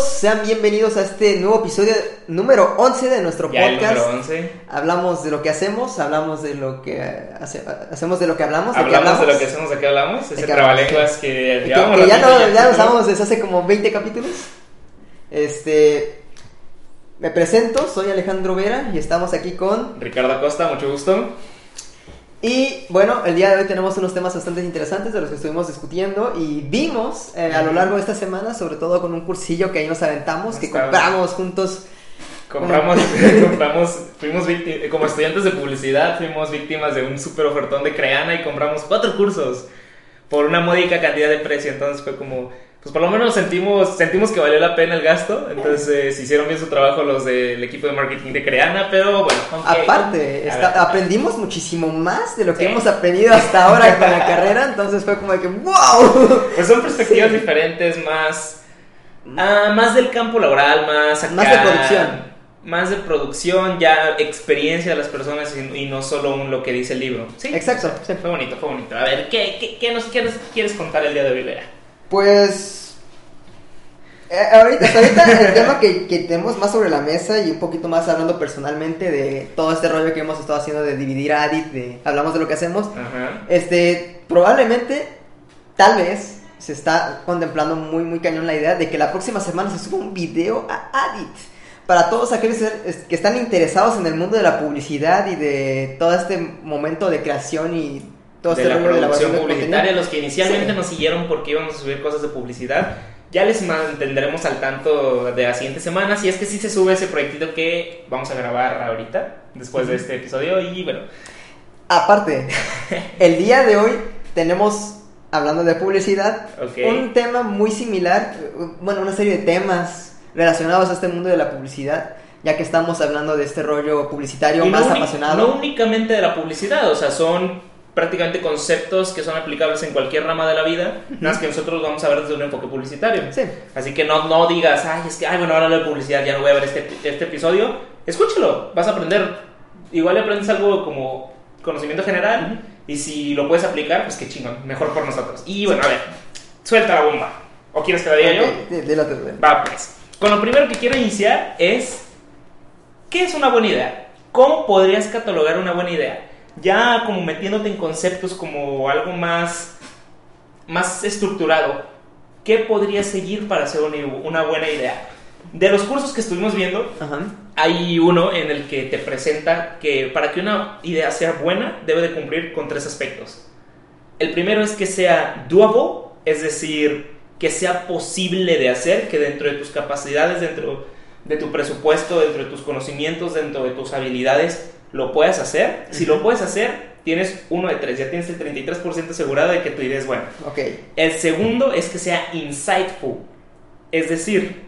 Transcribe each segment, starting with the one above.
sean bienvenidos a este nuevo episodio número 11 de nuestro Ya el podcast. número 11. Hablamos de lo que hacemos, hablamos de lo que hace- hacemos de lo que hablamos, ¿de qué Hablamos de lo que hacemos, de qué hablamos. Ese trabalenguas que Que, llevamos que ya no, ya lo usamos desde hace como 20 capítulos. Este me presento, soy Alejandro Vera y estamos aquí con Ricardo Acosta, mucho gusto. Y bueno, el día de hoy tenemos unos temas bastante interesantes de los que estuvimos discutiendo y vimos eh, a lo largo de esta semana, sobre todo con un cursillo que ahí nos aventamos, que compramos juntos. Compramos, compramos, fuimos víctimas, como estudiantes de publicidad, fuimos víctimas de un super ofertón de Creana y compramos cuatro cursos por una módica cantidad de precio. Entonces fue como, pues por lo menos sentimos, sentimos que valió la pena el gasto. Entonces hicieron bien su trabajo los del equipo de marketing de Creana, pero bueno. aunque- Aparte, está- aprendimos muchísimo más de lo que Sí. hemos aprendido hasta ahora con la carrera, entonces fue como de que ¡wow! Pues son perspectivas diferentes, más, ah, más del campo laboral, más acá, Más de producción. Más de producción, ya experiencia de las personas y, y no solo un lo que dice el libro. Sí, Exacto, sí. fue bonito, fue bonito. A ver, ¿qué, qué, qué nos quieres, quieres contar el día de hoy, Vera? Pues. eh, ahorita, hasta ahorita el tema que, que tenemos más sobre la mesa y un poquito más hablando personalmente de todo este rollo que hemos estado haciendo de dividir a Adit, de hablamos de lo que hacemos. Ajá. Este, probablemente, tal vez, se está contemplando muy, muy cañón la idea de que la próxima semana se suba un video a Adit. Para todos aquellos que están interesados en el mundo de la publicidad y de todo este momento de creación y todo de este la de producción de publicitaria, contenido. los que inicialmente Sí. nos siguieron porque íbamos a subir cosas de publicidad, ya les mantendremos al tanto de las siguientes semanas. Y es que sí se sube ese proyectito que vamos a grabar ahorita, después de este episodio. Y bueno, Aparte, el día de hoy tenemos, hablando de publicidad, Ok. un tema muy similar, bueno, una serie de temas relacionados a este mundo de la publicidad, ya que estamos hablando de este rollo publicitario Y no más uni- apasionado. No únicamente de la publicidad, o sea, son prácticamente conceptos que son aplicables en cualquier rama de la vida, nada más que nosotros vamos a ver desde un enfoque publicitario. Sí. Así que no, no digas, ay, es que, ay, bueno, ahora hablo de publicidad, ya no voy a ver este, este episodio. Escúchalo, vas a aprender. Igual aprendes algo como conocimiento general y si lo puedes aplicar, pues qué chingón, mejor por nosotros. Y bueno, a ver, suelta la bomba. ¿O quieres que la diga yo? Ok, di- dilo tú, dilo. Va, pues. Con lo primero que quiero iniciar es, ¿qué es una buena idea? ¿Cómo podrías catalogar una buena idea? Ya como metiéndote en conceptos como algo más, más estructurado, ¿qué podrías seguir para hacer una, una buena idea? De los cursos que estuvimos viendo, Ajá. hay uno en el que te presenta que para que una idea sea buena debe de cumplir con tres aspectos. El primero es que sea doable, es decir, que sea posible de hacer, que dentro de tus capacidades, dentro de tu presupuesto, dentro de tus conocimientos, dentro de tus habilidades, lo puedas hacer. Si lo puedes hacer, tienes uno de tres, ya tienes el 33% asegurado de que tu idea es buena. Ok. El segundo es que sea insightful. Es decir,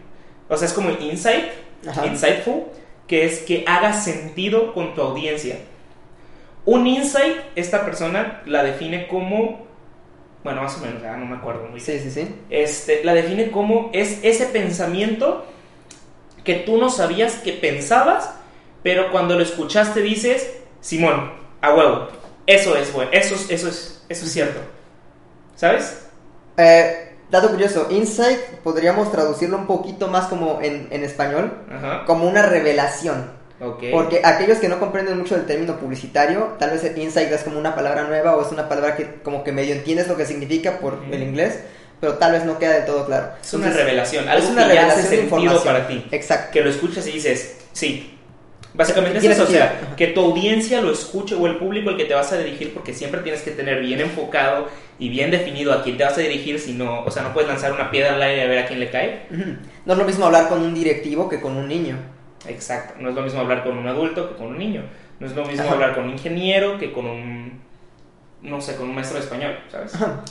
o sea, es como insight, Ajá. insightful, que es que haga sentido con tu audiencia. Un insight, esta persona la define como, bueno, más o menos, ya no me acuerdo muy bien. Sí, sí, sí. Este, la define como es ese pensamiento que tú no sabías que pensabas, pero cuando lo escuchaste dices, Simón, a huevo, eso es bueno, eso, es- eso, es, eso es cierto. ¿Sabes? Eh, dato curioso, insight podríamos traducirlo un poquito más como en, en español, Ajá. como una revelación. Ok. Porque aquellos que no comprenden mucho del término publicitario, tal vez insight es como una palabra nueva o es una palabra que como que medio entiendes lo que significa por el inglés, pero tal vez no queda del todo claro. Es una Entonces, revelación, algo es una que hace revelación de sentido información. para ti. Exacto. Que lo escuchas y dices, sí. Básicamente es eso, o sea, sentido. Ajá. que tu audiencia lo escuche o el público al que te vas a dirigir, porque siempre tienes que tener bien enfocado y bien definido a quién te vas a dirigir, si no, o sea, no puedes lanzar una piedra al aire a ver a quién le cae. No es lo mismo hablar con un directivo que con un niño. Exacto, no es lo mismo hablar con un adulto que con un niño, no es lo mismo Ajá. hablar con un ingeniero que con un, no sé, con un maestro de español, ¿sabes? Ajá.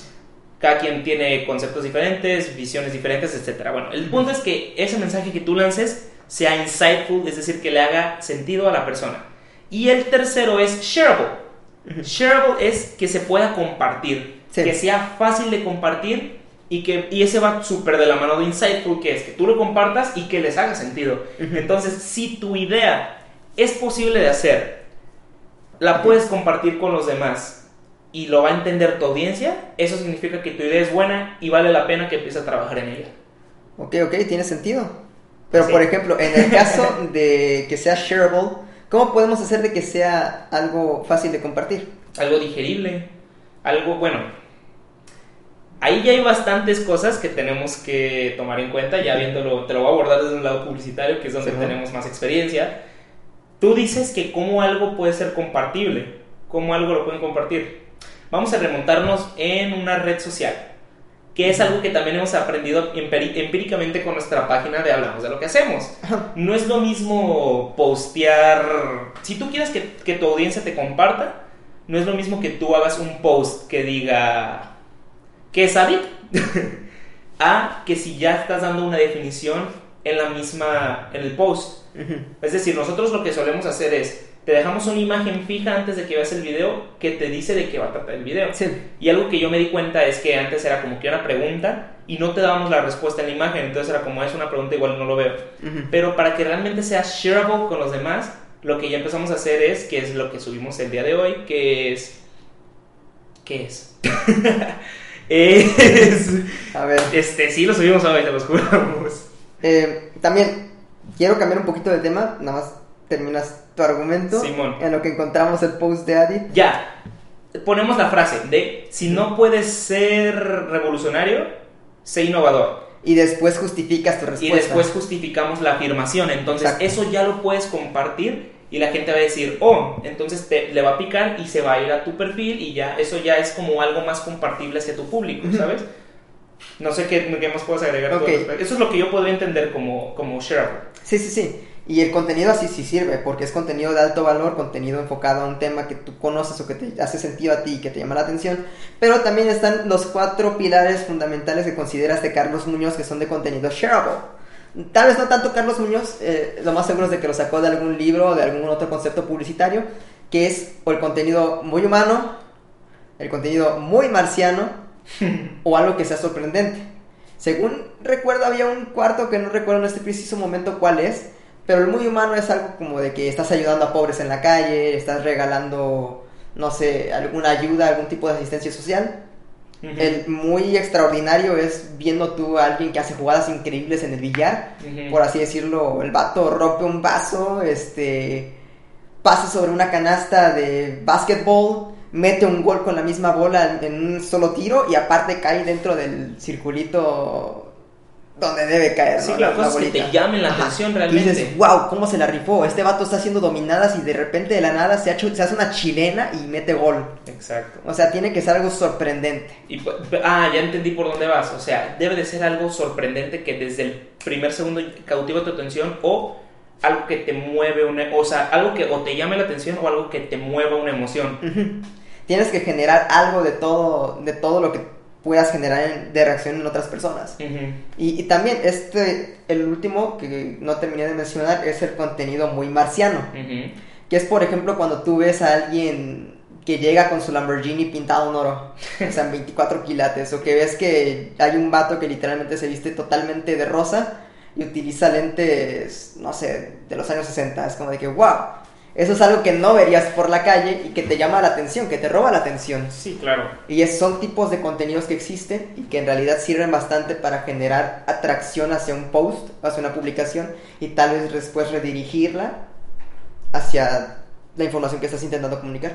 Cada quien tiene conceptos diferentes, visiones diferentes, etc. Bueno, el punto es que ese mensaje que tú lances sea insightful, es decir, que le haga sentido a la persona. Y el tercero es shareable. Shareable es que se pueda compartir, Sí. que sea fácil de compartir y que y ese va súper de la mano de insightful, que es que tú lo compartas y que les haga sentido. Entonces, si tu idea es posible de hacer, la puedes compartir con los demás y lo va a entender tu audiencia, eso significa que tu idea es buena y vale la pena que empieces a trabajar en ella. Ok, ok, tiene sentido. Pero Sí. por ejemplo, en el caso de que sea shareable, ¿cómo podemos hacer de que sea algo fácil de compartir? algo digerible, algo bueno. Ahí ya hay bastantes cosas que tenemos que tomar en cuenta, ya viéndolo, te lo voy a abordar desde un lado publicitario, que es donde Sí, ¿no? tenemos más experiencia. Tú dices que cómo algo puede ser compartible, cómo algo lo pueden compartir. Vamos a remontarnos en una red social, que es algo que también hemos aprendido empíricamente con nuestra página de Hablamos de lo que hacemos. No es lo mismo postear, si tú quieres que, que tu audiencia te comparta, no es lo mismo que tú hagas un post que diga ¿qué es Addict? a que si ya estás dando una definición en la misma en el post. Es decir, nosotros lo que solemos hacer es te dejamos una imagen fija antes de que veas el video que te dice de qué va a tratar el video. Sí. Y algo que yo me di cuenta es que antes era como que una pregunta y no te dábamos la respuesta en la imagen, entonces era como es una pregunta igual no lo veo. Pero para que realmente sea shareable con los demás, lo que ya empezamos a hacer es, que es lo que subimos el día de hoy, que es... ¿Qué es? es... A ver. Este, sí, lo subimos hoy, te los juramos. Eh, también quiero cambiar un poquito de tema, nada más terminas tu argumento Simón. en lo que encontramos el post de Adi. Ya, ponemos la frase de, si no puedes ser revolucionario, sé innovador. Y después justificas tu respuesta. Y después justificamos la afirmación. Entonces, Exacto. eso ya lo puedes compartir y la gente va a decir, oh, entonces te, le va a picar y se va a ir a tu perfil y ya, eso ya es como algo más compartible hacia tu público, ¿sabes? No sé qué, qué más puedes agregar. tú al Ok. respecto. Eso es lo que yo podría entender como, como shareable. Sí, sí, sí. Y el contenido así sí sirve, porque es contenido de alto valor, contenido enfocado a un tema que tú conoces o que te hace sentido a ti y que te llama la atención. Pero también están los cuatro pilares fundamentales que consideras de Carlos Muñoz que son de contenido shareable. Tal vez no tanto Carlos Muñoz, eh, lo más seguro es de que lo sacó de algún libro o de algún otro concepto publicitario, que es o el contenido muy humano, el contenido muy marciano o algo que sea sorprendente. Según recuerdo había un cuarto que no recuerdo en este preciso momento cuál es, pero el muy humano es algo como de que estás ayudando a pobres en la calle, estás regalando, no sé, alguna ayuda, algún tipo de asistencia social. El muy extraordinario es viendo tú a alguien que hace jugadas increíbles en el billar, por así decirlo, el vato rompe un vaso, este pasa sobre una canasta de básquetbol, mete un gol con la misma bola en un solo tiro y aparte cae dentro del circulito donde debe caer. Sí, claro, La- la que te llamen la Ajá. atención Y realmente. dices, wow, ¿cómo se la rifó? Este vato está haciendo dominadas y de repente de la nada se, ha hecho- se hace una chilena y mete gol. Exacto. O sea, tiene que ser algo sorprendente. Y, ah, ya entendí por dónde vas. O sea, debe de ser algo sorprendente que desde el primer segundo cautiva tu atención o algo que te mueve una... O sea, algo que o te llame la atención o algo que te mueva una emoción. Tienes que generar algo de todo, de todo lo que puedas generar en- de reacción en otras personas. Ujú. Y, y también este, el último que no terminé de mencionar es el contenido muy marciano. Ujú. Que es, por ejemplo, cuando tú ves a alguien que llega con su Lamborghini pintado en oro, o sea, en 24 quilates, o que ves que hay un vato que literalmente se viste totalmente de rosa y utiliza lentes, no sé, de los años 60. Es como de que, wow, eso es algo que no verías por la calle y que te llama la atención, que te roba la atención. Sí, claro. Y es- son tipos de contenidos que existen y que en realidad sirven bastante para generar atracción hacia un post, hacia una publicación y tal vez después redirigirla hacia la información que estás intentando comunicar.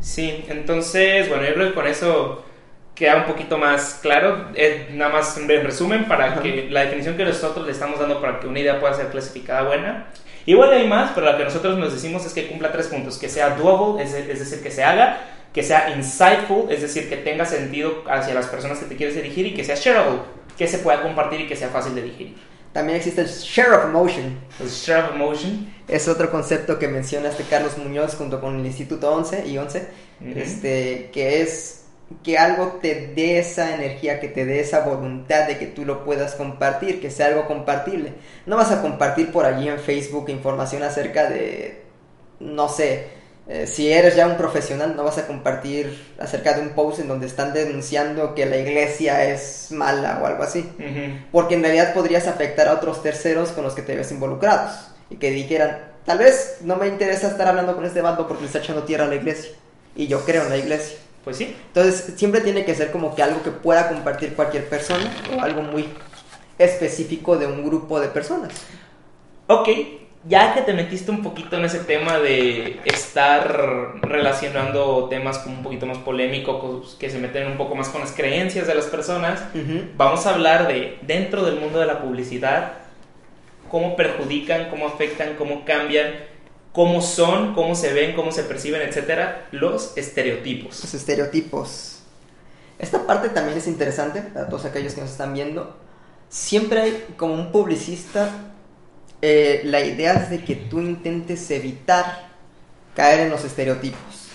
Sí, entonces, bueno, yo creo que con eso queda un poquito más claro. Eh, nada más en resumen, para Ajá. que la definición que nosotros le estamos dando para que una idea pueda ser clasificada buena. Igual hay más, pero lo que nosotros nos decimos es que cumpla tres puntos: que sea doable, es, es decir, que se haga, que sea insightful, es decir, que tenga sentido hacia las personas que te quieres dirigir, y que sea shareable, que se pueda compartir y que sea fácil de digerir. También existe el share of emotion. El share of emotion. Es otro concepto que menciona este Carlos Muñoz junto con el Instituto 11 y 11, Ujú. este, que es que algo te dé esa energía, que te dé esa voluntad de que tú lo puedas compartir, que sea algo compartible. No vas a compartir por allí en Facebook información acerca de, no sé, eh, si eres ya un profesional, no vas a compartir acerca de un post en donde están denunciando que la iglesia es mala o algo así. Porque en realidad podrías afectar a otros terceros con los que te ves involucrados. Y que dijeran, tal vez no me interesa estar hablando con este bando porque le está echando tierra a la iglesia. Y yo creo en la iglesia. Pues sí. Entonces, siempre tiene que ser como que algo que pueda compartir cualquier persona o algo muy específico de un grupo de personas. Ok, ya que te metiste un poquito en ese tema de estar relacionando temas como un poquito más polémicos, que se meten un poco más con las creencias de las personas, vamos a hablar de dentro del mundo de la publicidad, cómo perjudican, cómo afectan, cómo cambian, cómo son, cómo se ven, cómo se perciben, etcétera, los estereotipos. Los estereotipos. Esta parte también es interesante para todos aquellos que nos están viendo. Siempre hay como un publicista, eh, la idea es de que tú intentes evitar caer en los estereotipos.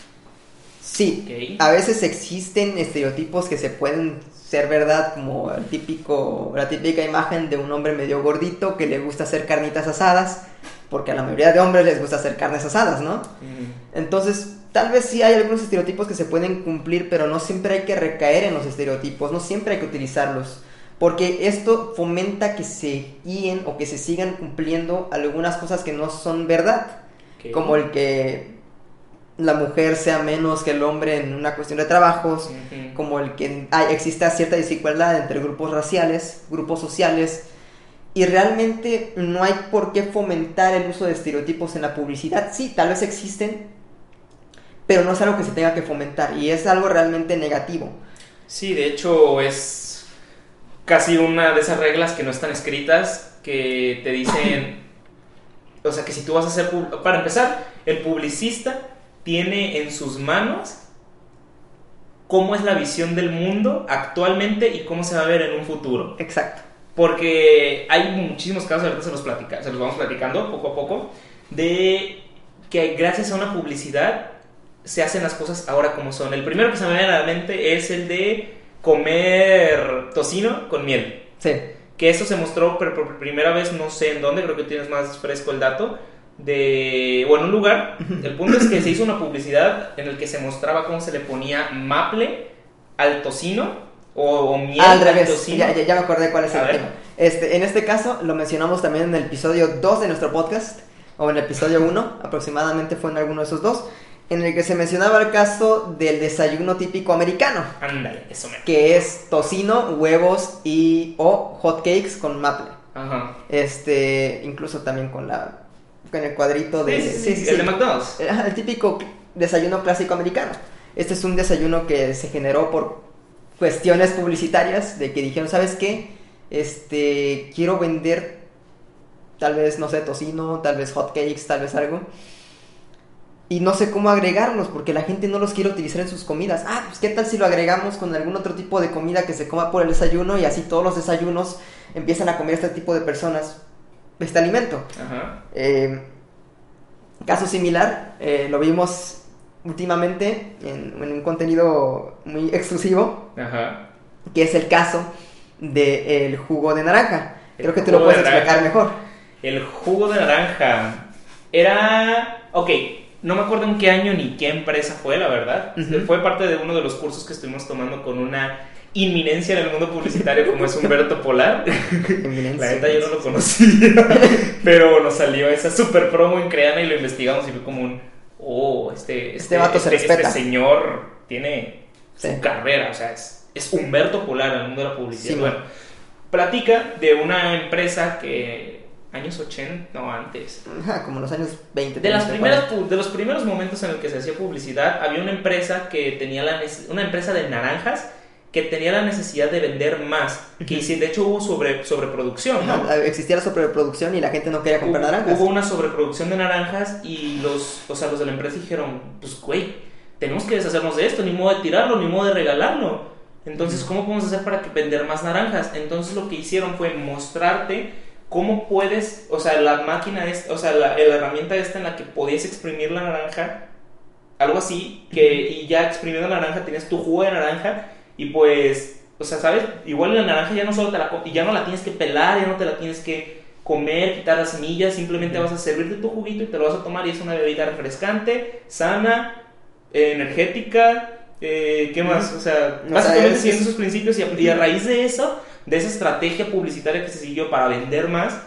Sí, Ok. a veces existen estereotipos que se pueden ser verdad, como el típico, la típica imagen de un hombre medio gordito que le gusta hacer carnitas asadas, porque a la mayoría de hombres les gusta hacer carnes asadas, ¿no? Mm, Entonces, tal vez sí hay algunos estereotipos que se pueden cumplir, pero no siempre hay que recaer en los estereotipos, no siempre hay que utilizarlos, porque esto fomenta que se guíen o que se sigan cumpliendo algunas cosas que no son verdad, como el que la mujer sea menos que el hombre en una cuestión de trabajos, como el que hay, exista cierta desigualdad entre grupos raciales, grupos sociales, y realmente no hay por qué fomentar el uso de estereotipos en la publicidad. Sí, tal vez existen, pero no es algo que se tenga que fomentar, y es algo realmente negativo. Sí, de hecho es casi una de esas reglas que no están escritas, que te dicen, o sea, que si tú vas a hacer, pub- para empezar, el publicista tiene en sus manos cómo es la visión del mundo actualmente y cómo se va a ver en un futuro. Exacto. Porque hay muchísimos casos, ahorita se los, platica, se los vamos platicando poco a poco, de que gracias a una publicidad se hacen las cosas ahora como son. El primero que se me viene a la mente es el de comer tocino con miel. Sí. Que eso se mostró por, por primera vez, no sé en dónde, creo que tienes más fresco el dato, de, o en un lugar. El punto es que se hizo una publicidad en el que se mostraba cómo se le ponía maple al tocino o, o miel Al revés, ya, ya, ya me acordé cuál es A el ver. tema. Este, en este caso lo mencionamos también en el episodio 2 de nuestro podcast, o en el episodio 1, aproximadamente fue en alguno de esos dos, en el que se mencionaba el caso del desayuno típico americano. Ándale, eso me. que es tocino, huevos y o hot cakes con maple. Ajá. Este, incluso también con la con el cuadrito de Sí, sí, sí, el de McDonald's. El típico desayuno clásico americano. Este es un desayuno que se generó por cuestiones publicitarias de que dijeron, ¿sabes qué? Este, quiero vender tal vez no sé, tocino, tal vez hot cakes, tal vez algo. Y no sé cómo agregarlos porque la gente no los quiere utilizar en sus comidas. Ah, pues qué tal si lo agregamos con algún otro tipo de comida que se coma por el desayuno y así todos los desayunos empiezan a comer este tipo de personas este alimento. Ajá. Eh, caso similar, eh, lo vimos últimamente en, en un contenido muy exclusivo, Ajá. que es el caso del jugo de naranja. Creo que tú lo de puedes explicar mejor. El jugo de naranja. Era. Ok, no me acuerdo en qué año ni qué empresa fue, la verdad. Fue parte de uno de los cursos que estuvimos tomando con una inminencia en el mundo publicitario como es Humberto Polar. La neta yo no lo conocía. Pero nos salió esa super promo en Creana y lo investigamos y fue como un. Oh, este. Este vato se este respeta. señor tiene Sí. su carrera, o sea, es, es Humberto Polar en el mundo de la publicidad. Sí, bueno, platica de una empresa que. Años 80, no antes. Ajá, como los años 20. De, las 30, primeras, 40. pu- de los primeros momentos en el que se hacía publicidad, había una empresa que tenía la una empresa de naranjas que tenía la necesidad de vender más. Que de hecho hubo sobre, sobreproducción, ¿no? Ajá, existía la sobreproducción y la gente no quería comprar Hubo- naranjas. Hubo una sobreproducción de naranjas y los, o sea, los de la empresa dijeron, pues güey, tenemos que deshacernos de esto, ni modo de tirarlo, ni modo de regalarlo. Entonces, ¿cómo podemos hacer para que vender más naranjas? Entonces lo que hicieron fue mostrarte cómo puedes, o sea, la máquina es, o sea, la, la herramienta esta en la que podías exprimir la naranja, algo así, que y ya exprimiendo la naranja tienes tu jugo de naranja y pues, o sea, ¿sabes? Igual la naranja ya no solo te la ya no la tienes que pelar, ya no te la tienes que comer, quitar las semillas, simplemente vas a servirte tu juguito y te lo vas a tomar y es una bebida refrescante, sana, eh, energética, eh, ¿qué más? O sea, O básicamente sea, es- siguiendo esos principios y a, y a raíz de eso, de esa estrategia publicitaria que se siguió para vender más,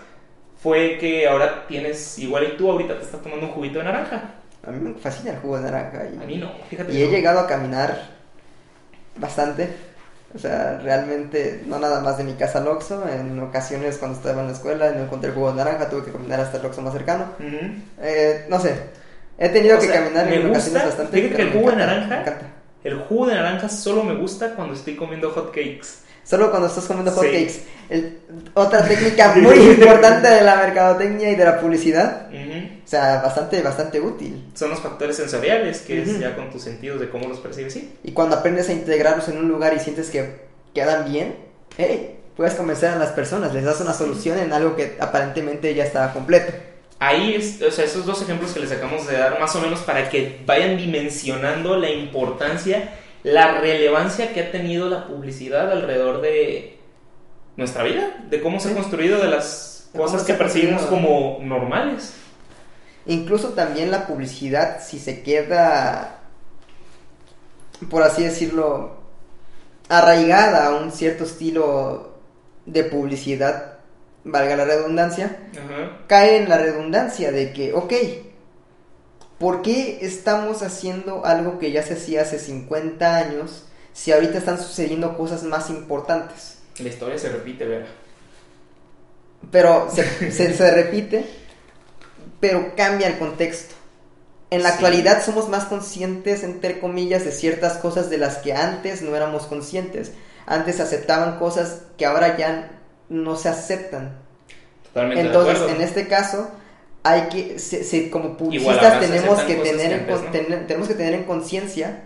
fue que ahora tienes, igual y tú ahorita te estás tomando un juguito de naranja. A mí me fascina el jugo de naranja. Y, A mí no, fíjate. y he no. llegado a caminar bastante. O sea, realmente, no nada más de mi casa al Oxxo. En ocasiones, cuando estaba en la escuela, no encontré el jugo de naranja, tuve que caminar hasta el Oxxo más cercano. Eh, no sé, he tenido O que sea, caminar en gusta, ocasiones bastante. fíjate que el jugo de naranja- me encanta. El jugo de naranja solo me gusta cuando estoy comiendo hot cakes. Solo cuando estás comiendo Sí. hotcakes. El- Otra técnica muy importante de la mercadotecnia y de la publicidad. Ujú. O sea, bastante, bastante útil. Son los factores sensoriales, que es Ujú. ya con tus sentidos de cómo los percibes, sí. Y cuando aprendes a integrarlos en un lugar y sientes que quedan bien, hey, puedes convencer a las personas, les das una solución en algo que aparentemente ya estaba completo. Ahí, es, o sea, esos dos ejemplos que les acabamos de dar, más o menos para que vayan dimensionando la importancia, la relevancia que ha tenido la publicidad alrededor de nuestra vida, de cómo se ha construido, de las De cosas que percibimos como normales. Incluso también la publicidad, si se queda, por así decirlo, arraigada a un cierto estilo de publicidad, valga la redundancia, Ajá. cae en la redundancia de que, ok, ¿por qué estamos haciendo algo que ya se hacía hace 50 años si ahorita están sucediendo cosas más importantes? La historia se repite, Vera. Pero se, se- se repite, pero cambia el contexto. En la Sí. actualidad somos más conscientes, entre comillas, de ciertas cosas de las que antes no éramos conscientes. Antes aceptaban cosas que ahora ya no se aceptan. Totalmente Entonces, de en este caso, hay que, se- se- como publicistas tenemos que, tener en, ¿no? tener- tenemos que tener en conciencia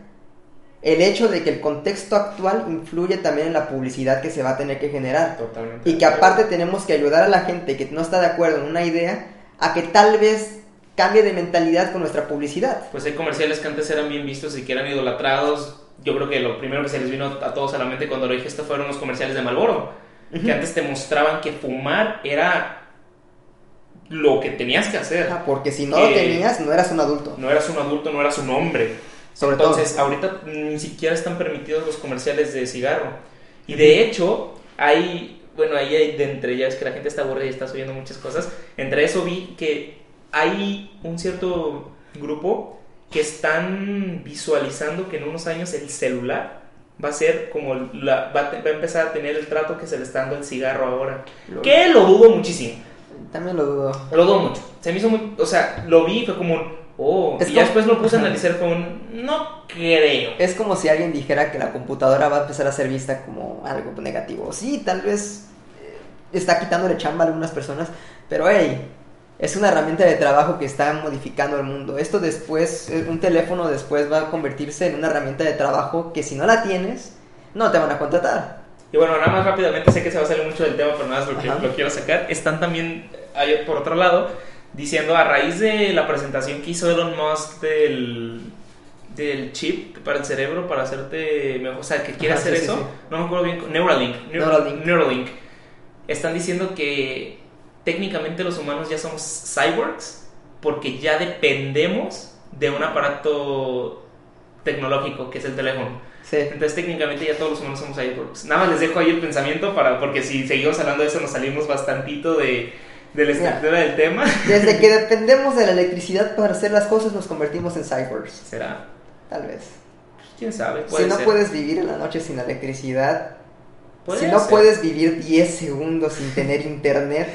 el hecho de que el contexto actual influye también en la publicidad que se va a tener que generar. Totalmente Y que aparte tenemos que ayudar a la gente que no está de acuerdo en una idea a que tal vez cambie de mentalidad con nuestra publicidad. Pues hay comerciales que antes eran bien vistos y que eran idolatrados. Yo creo que lo primero que se les vino a todos a la mente cuando lo dije esto fueron los comerciales de Malboro. Ujú. Que antes te mostraban que fumar era lo que tenías que hacer. Porque si no Que- lo tenías, no eras un adulto. No eras un adulto, no eras un hombre. Sobre Entonces, todo. ahorita ni siquiera están permitidos los comerciales de cigarro. Y de hecho, hay, bueno, ahí hay de entre ya es que la gente está aburrida y está subiendo muchas cosas. Entre eso vi que hay un cierto grupo que están visualizando que en unos años el celular va a ser como la, va, a, va a empezar a tener el trato que se le está dando el cigarro ahora. Lo- Que lo dudo muchísimo. También lo dudo. Lo dudo mucho. Se me hizo muy. O sea, lo vi y fue como un. Oh. Es y como- después lo puse a analizar con un. No creo. Es como si alguien dijera que la computadora va a empezar a ser vista como algo negativo. Sí, tal vez eh, está quitándole chamba a algunas personas, pero hey, es una herramienta de trabajo que está modificando el mundo. Esto después, eh, un teléfono después va a convertirse en una herramienta de trabajo que si no la tienes, no te van a contratar. Y bueno, nada más rápidamente, sé que se va a salir mucho del tema, pero nada más lo, que- lo quiero sacar. Están también, por otro lado, diciendo a raíz de la presentación que hizo Elon Musk del, del chip para el cerebro, para hacerte mejor, o sea, que quiere Ajá, hacer sí, eso, sí. no me acuerdo bien, Neuralink, Neur- Neuralink. Neuralink. Están diciendo que técnicamente los humanos ya somos cyborgs porque ya dependemos de un aparato tecnológico que es el teléfono. Sí. Entonces técnicamente ya todos los humanos somos cyborgs. Nada más les dejo ahí el pensamiento para porque si seguimos hablando de eso nos salimos bastantito de, de la estructura del tema. Desde que dependemos de la electricidad para hacer las cosas, nos convertimos en cyborgs. Será, Tal vez. quién sabe. Puede si no ser. puedes vivir en la noche sin electricidad, si no ser. puedes vivir 10 segundos sin tener internet,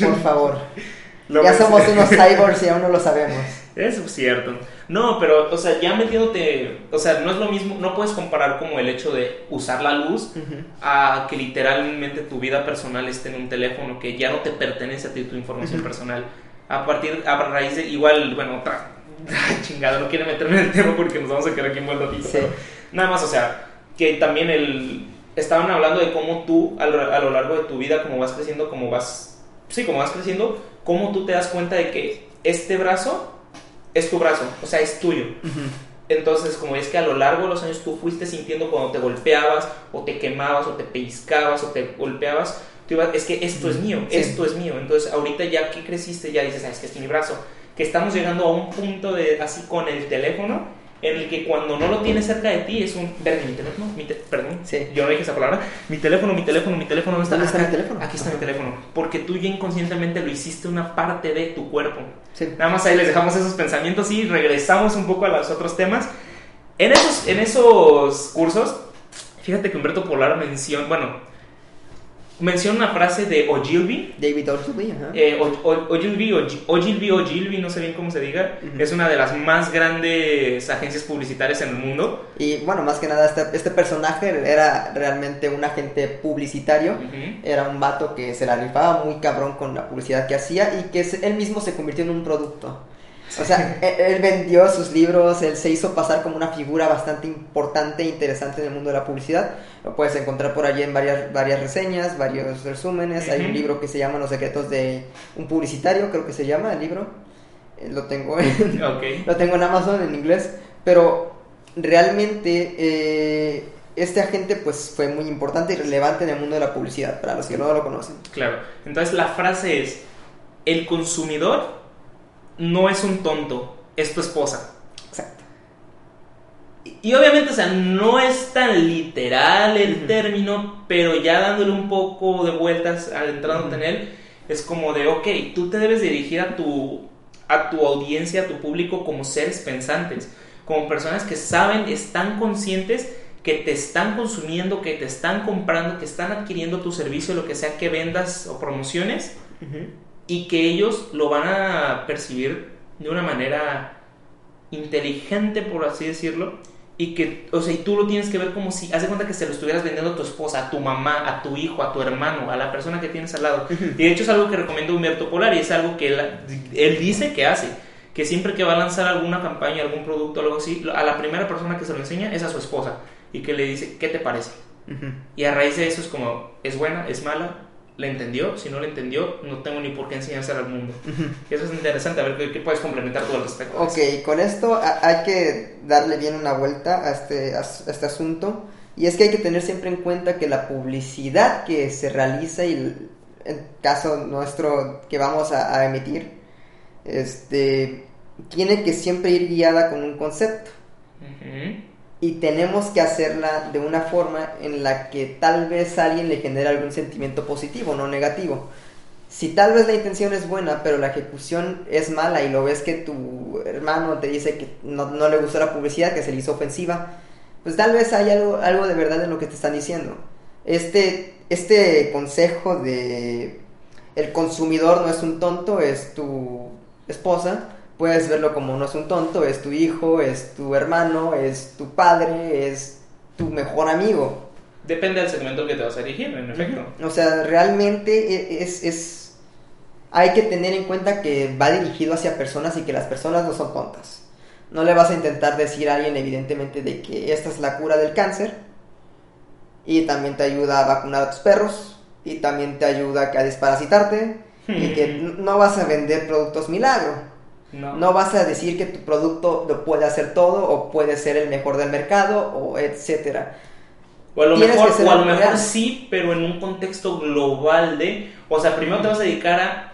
por favor. Lo ya somos unos cyborgs y aún no lo sabemos. Eso es cierto. No, pero, o sea, ya metiéndote, o sea, no es lo mismo, no puedes comparar como el hecho de usar la luz a que literalmente tu vida personal esté en un teléfono que ya no te pertenece a ti tu información personal. A partir, a raíz de, igual, bueno, otra, chingada, no quiero meterme en el tema porque nos vamos a quedar aquí un ratito. Sí. Nada más, o sea, que también el, estaban hablando de cómo tú a lo, a lo largo de tu vida, como vas creciendo, como vas, sí, como vas creciendo, cómo tú te das cuenta de que este brazo es tu brazo, o sea, es tuyo. Entonces, como es que a lo largo de los años tú fuiste sintiendo cuando te golpeabas, o te quemabas, o te pellizcabas, o te golpeabas, tú ibas, es que esto es mío, Sí. esto es mío. Entonces, ahorita ya que creciste, ya dices, ah, es que es mi brazo. Que estamos llegando a un punto de, así con el teléfono, en el que cuando no lo tienes cerca de ti es un, verga, mi teléfono, mi te- perdón, Sí. yo no dije esa palabra, mi teléfono, mi teléfono, mi teléfono, ¿dónde está? ¿Dónde está Acá. mi teléfono? Aquí está Ajá. mi teléfono, porque tú ya inconscientemente lo hiciste una parte de tu cuerpo. Nada más ahí les dejamos esos pensamientos y regresamos un poco a los otros temas. En esos, en esos cursos, fíjate que Humberto Polar menciona, bueno, menciona una frase de Ogilvy. David Ogilvy, ajá. Eh, Ogilvy, Ogi- Ogilvy, Ogilvy, no sé bien cómo se diga. Es una de las más grandes agencias publicitarias en el mundo. Y bueno, más que nada, este, este personaje era realmente un agente publicitario. Era un vato que se la rifaba muy cabrón con la publicidad que hacía y que se- él mismo se convirtió en un producto. O sea, él, él vendió sus libros, él se hizo pasar como una figura bastante importante e interesante en el mundo de la publicidad. Lo puedes encontrar por allí en varias, varias reseñas, varios resúmenes. Hay un libro que se llama Los secretos de un publicitario, creo que se llama el libro. Eh, Lo tengo en, Ok. lo tengo en Amazon en inglés, pero realmente eh, este agente pues fue muy importante y relevante en el mundo de la publicidad, para los que no lo conocen. Claro. Entonces la frase es, el consumidor no es un tonto, es tu esposa. Exacto. Y, y obviamente, o sea, no es tan literal el término, pero ya dándole un poco de vueltas, adentrándote en él, es como de, ok, tú te debes dirigir a tu, a tu audiencia, a tu público como seres pensantes, como personas que saben, están conscientes que te están consumiendo, que te están comprando, que están adquiriendo tu servicio, lo que sea que vendas o promociones, y que ellos lo van a percibir de una manera inteligente, por así decirlo, y que, o sea, y tú lo tienes que ver como si, haz de cuenta que se lo estuvieras vendiendo a tu esposa, a tu mamá, a tu hijo, a tu hermano, a la persona que tienes al lado. Y de hecho es algo que recomienda Humberto Polar y es algo que él, él dice que hace, que siempre que va a lanzar alguna campaña, algún producto algo así, a la primera persona que se lo enseña es a su esposa y que le dice, ¿qué te parece? Y a raíz de eso es como, ¿es buena? ¿Es mala? ¿La entendió? Si no la entendió, no tengo ni por qué enseñársela al mundo. Eso es interesante, a ver qué, qué puedes complementar tú al respecto. Ok, eso. con esto hay que darle bien una vuelta a este, a este asunto. Y es que hay que tener siempre en cuenta que la publicidad que se realiza y el- en caso nuestro que vamos a, a emitir, este, tiene que siempre ir guiada con un concepto. Ujú. Y tenemos que hacerla de una forma en la que tal vez alguien le genere algún sentimiento positivo, no negativo. Si tal vez la intención es buena, pero la ejecución es mala y lo ves que tu hermano te dice que no, no le gustó la publicidad, que se le hizo ofensiva, pues tal vez hay algo, algo de verdad en lo que te están diciendo. Este, este consejo de el consumidor no es un tonto, es tu esposa, puedes verlo como no es un tonto, es tu hijo, es tu hermano, es tu padre, es tu mejor amigo. Depende del segmento que te vas a dirigir, en efecto. O sea, realmente e- es, es... Hay que tener en cuenta que va dirigido hacia personas y que las personas no son tontas. No le vas a intentar decir a alguien evidentemente de que esta es la cura del cáncer y también te ayuda a vacunar a tus perros y también te ayuda a desparasitarte y que n- no vas a vender productos milagro. No. No vas a decir que tu producto lo puede hacer todo o puede ser el mejor del mercado o etcétera. O a lo Tienes mejor, o a lo mejor sí, pero en un contexto global de... O sea, primero te vas a dedicar a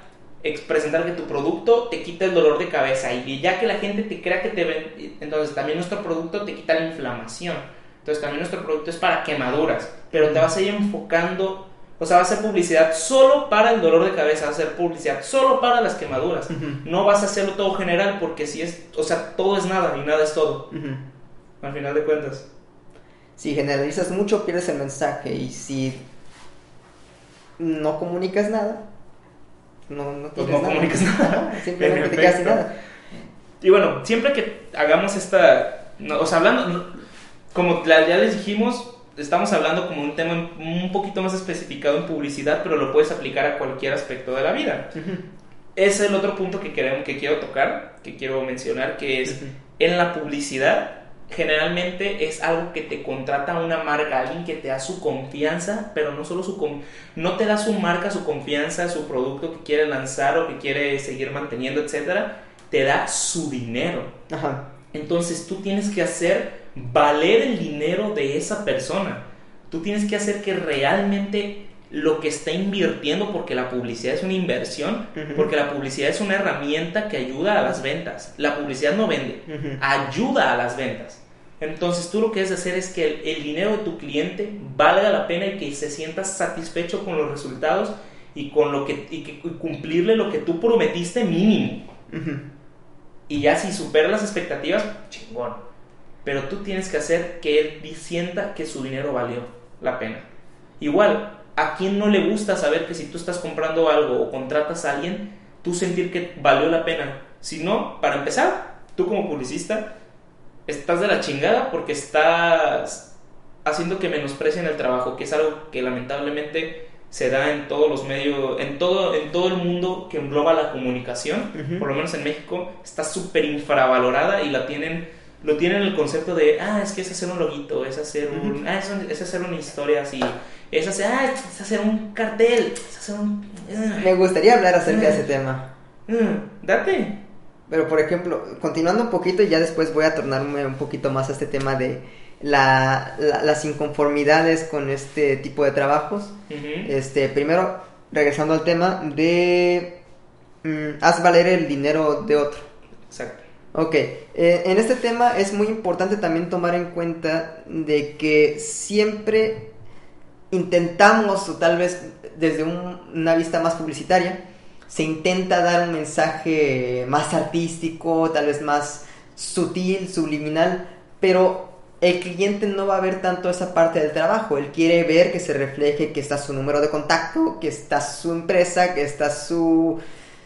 presentar que tu producto te quita el dolor de cabeza y ya que la gente te crea que te ven... Entonces también nuestro producto te quita la inflamación. Entonces también nuestro producto es para quemaduras. Pero te vas a ir enfocando... O sea, va a ser publicidad solo para el dolor de cabeza, va a ser publicidad solo para las quemaduras. No vas a hacerlo todo general porque si es... O sea, todo es nada y nada es todo. Al final de cuentas. Si generalizas mucho, pierdes el mensaje. Y si no comunicas nada, no, no Pues no nada. comunicas nada. Simplemente En te quedas sin efecto. nada. Y bueno, siempre que hagamos esta, no, o sea, hablando, como ya les dijimos, estamos hablando como un tema un poquito más especificado en publicidad, pero lo puedes aplicar a cualquier aspecto de la vida. Ese es el otro punto que, queremos, que quiero tocar, que quiero mencionar, que es en la publicidad, generalmente es algo que te contrata una marca, alguien que te da su confianza, pero no solo su no te da su marca, su confianza, su producto que quiere lanzar o que quiere seguir manteniendo, etcétera, te da su dinero. Ajá. Entonces tú tienes que hacer valer el dinero de esa persona. Tú tienes que hacer que realmente lo que está invirtiendo, porque la publicidad es una inversión, porque la publicidad es una herramienta que ayuda a las ventas. La publicidad no vende, ayuda a las ventas. Entonces tú lo que debes hacer es que el, el dinero de tu cliente valga la pena y que se sienta satisfecho con los resultados y con lo que y que y cumplirle lo que tú prometiste mínimo. Y ya si supera las expectativas, chingón. Pero tú tienes que hacer que él sienta que su dinero valió la pena. Igual, ¿a quién no le gusta saber que si tú estás comprando algo o contratas a alguien, tú sentir que valió la pena? Si no, para empezar, tú como publicista estás de la chingada porque estás haciendo que menosprecien el trabajo, que es algo que lamentablemente se da en todos los medios, en todo, en todo el mundo que engloba la comunicación, por lo menos en México, está súper infravalorada y la tienen, lo tienen el concepto de, ah, es que es hacer un loguito, es hacer un, ah, es, hacer una historia así, es hacer, ah, es hacer un cartel, es hacer un... Ah". Me gustaría hablar acerca de ese ah. tema. date. Pero por ejemplo, continuando un poquito y ya después voy a tornarme un poquito más a este tema de la, las inconformidades con este tipo de trabajos. Este, primero, regresando al tema de mm, haz valer el dinero de otro. Exacto. Ok, eh, en este tema es muy importante también tomar en cuenta de que siempre intentamos, o tal vez desde una vista más publicitaria, se intenta dar un mensaje más artístico, tal vez más sutil, subliminal, pero el cliente no va a ver tanto esa parte del trabajo. Él quiere ver que se refleje que está su número de contacto, que está su empresa, que está su,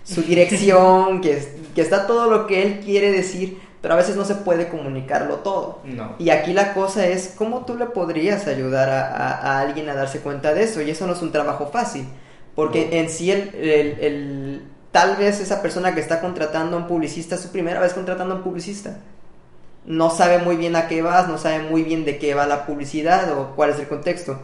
su dirección, que, que está todo lo que él quiere decir, pero a veces no se puede comunicarlo todo. Y aquí la cosa es cómo tú le podrías ayudar a, alguien a darse cuenta de eso. Y eso no es un trabajo fácil, porque en sí el, el, tal vez esa persona que está contratando a un publicista es su primera vez contratando a un publicista no sabe muy bien a qué vas, no sabe muy bien de qué va la publicidad o cuál es el contexto.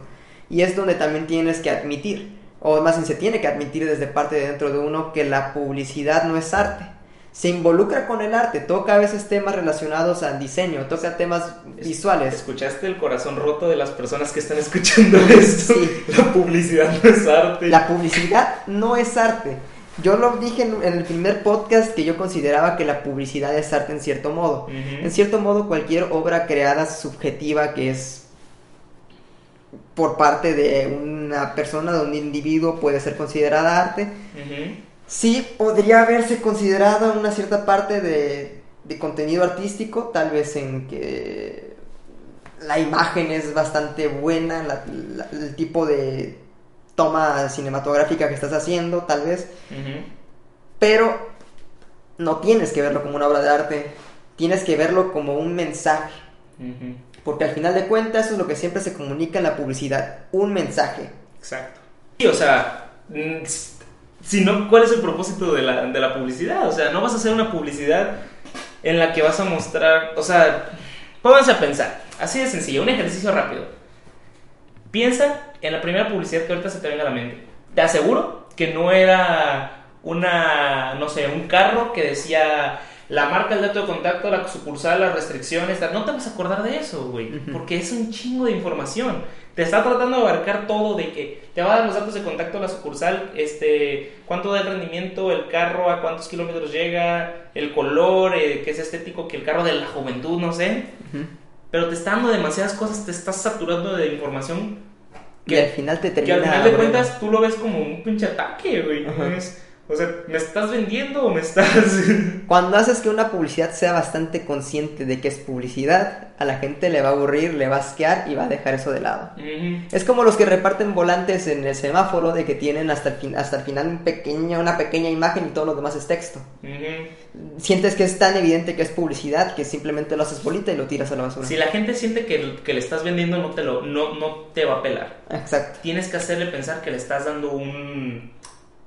Y es donde también tienes que admitir, o más bien se tiene que admitir desde parte de dentro de uno que la publicidad no es arte. Se involucra con el arte, toca a veces temas relacionados al diseño, toca temas visuales. ¿Escuchaste el corazón roto de las personas que están escuchando esto? Sí. La publicidad no es arte. La publicidad no es arte. Yo lo dije en, el primer podcast que yo consideraba que la publicidad es arte en cierto modo. En cierto modo, cualquier obra creada subjetiva que es por parte de una persona, de un individuo, puede ser considerada arte. Sí, podría haberse considerado una cierta parte de, contenido artístico, tal vez en que la imagen es bastante buena, el tipo de toma cinematográfica que estás haciendo, tal vez. Pero no tienes que verlo como una obra de arte, tienes que verlo como un mensaje. Porque al final de cuentas eso es lo que siempre se comunica en la publicidad, un mensaje. Exacto. Y o sea, mm, si no, ¿cuál es el propósito de la, de la publicidad? O sea, no vas a hacer una publicidad en la que vas a mostrar, o sea, pónganse a pensar, así de sencillo, un ejercicio rápido. Piensa en la primera publicidad que ahorita se te venga a la mente. Te aseguro que no era una, no sé, un carro que decía la marca, el dato de contacto, la sucursal, las restricciones, no te vas a acordar de eso, güey, porque es un chingo de información. Te está tratando de abarcar todo de que te va a dar los datos de contacto a la sucursal, este, cuánto da el rendimiento, el carro, a cuántos kilómetros llega, el color, eh, que es estético, que el carro de la juventud, no sé. Pero te está dando demasiadas cosas, te estás saturando de información que al final te termina. Que al final de cuentas tú lo ves como un pinche ataque, güey. O sea, ¿me estás vendiendo o me estás...? Cuando haces que una publicidad sea bastante consciente de que es publicidad, a la gente le va a aburrir, le va a asquear y va a dejar eso de lado. Es como los que reparten volantes en el semáforo de que tienen hasta el, fin, hasta el final un pequeño, una pequeña imagen y todo lo demás es texto. Sientes que es tan evidente que es publicidad que simplemente lo haces bolita y lo tiras a la basura. Si la gente siente que, que le estás vendiendo, no te, lo, no, no te va a pelar. Exacto. Tienes que hacerle pensar que le estás dando un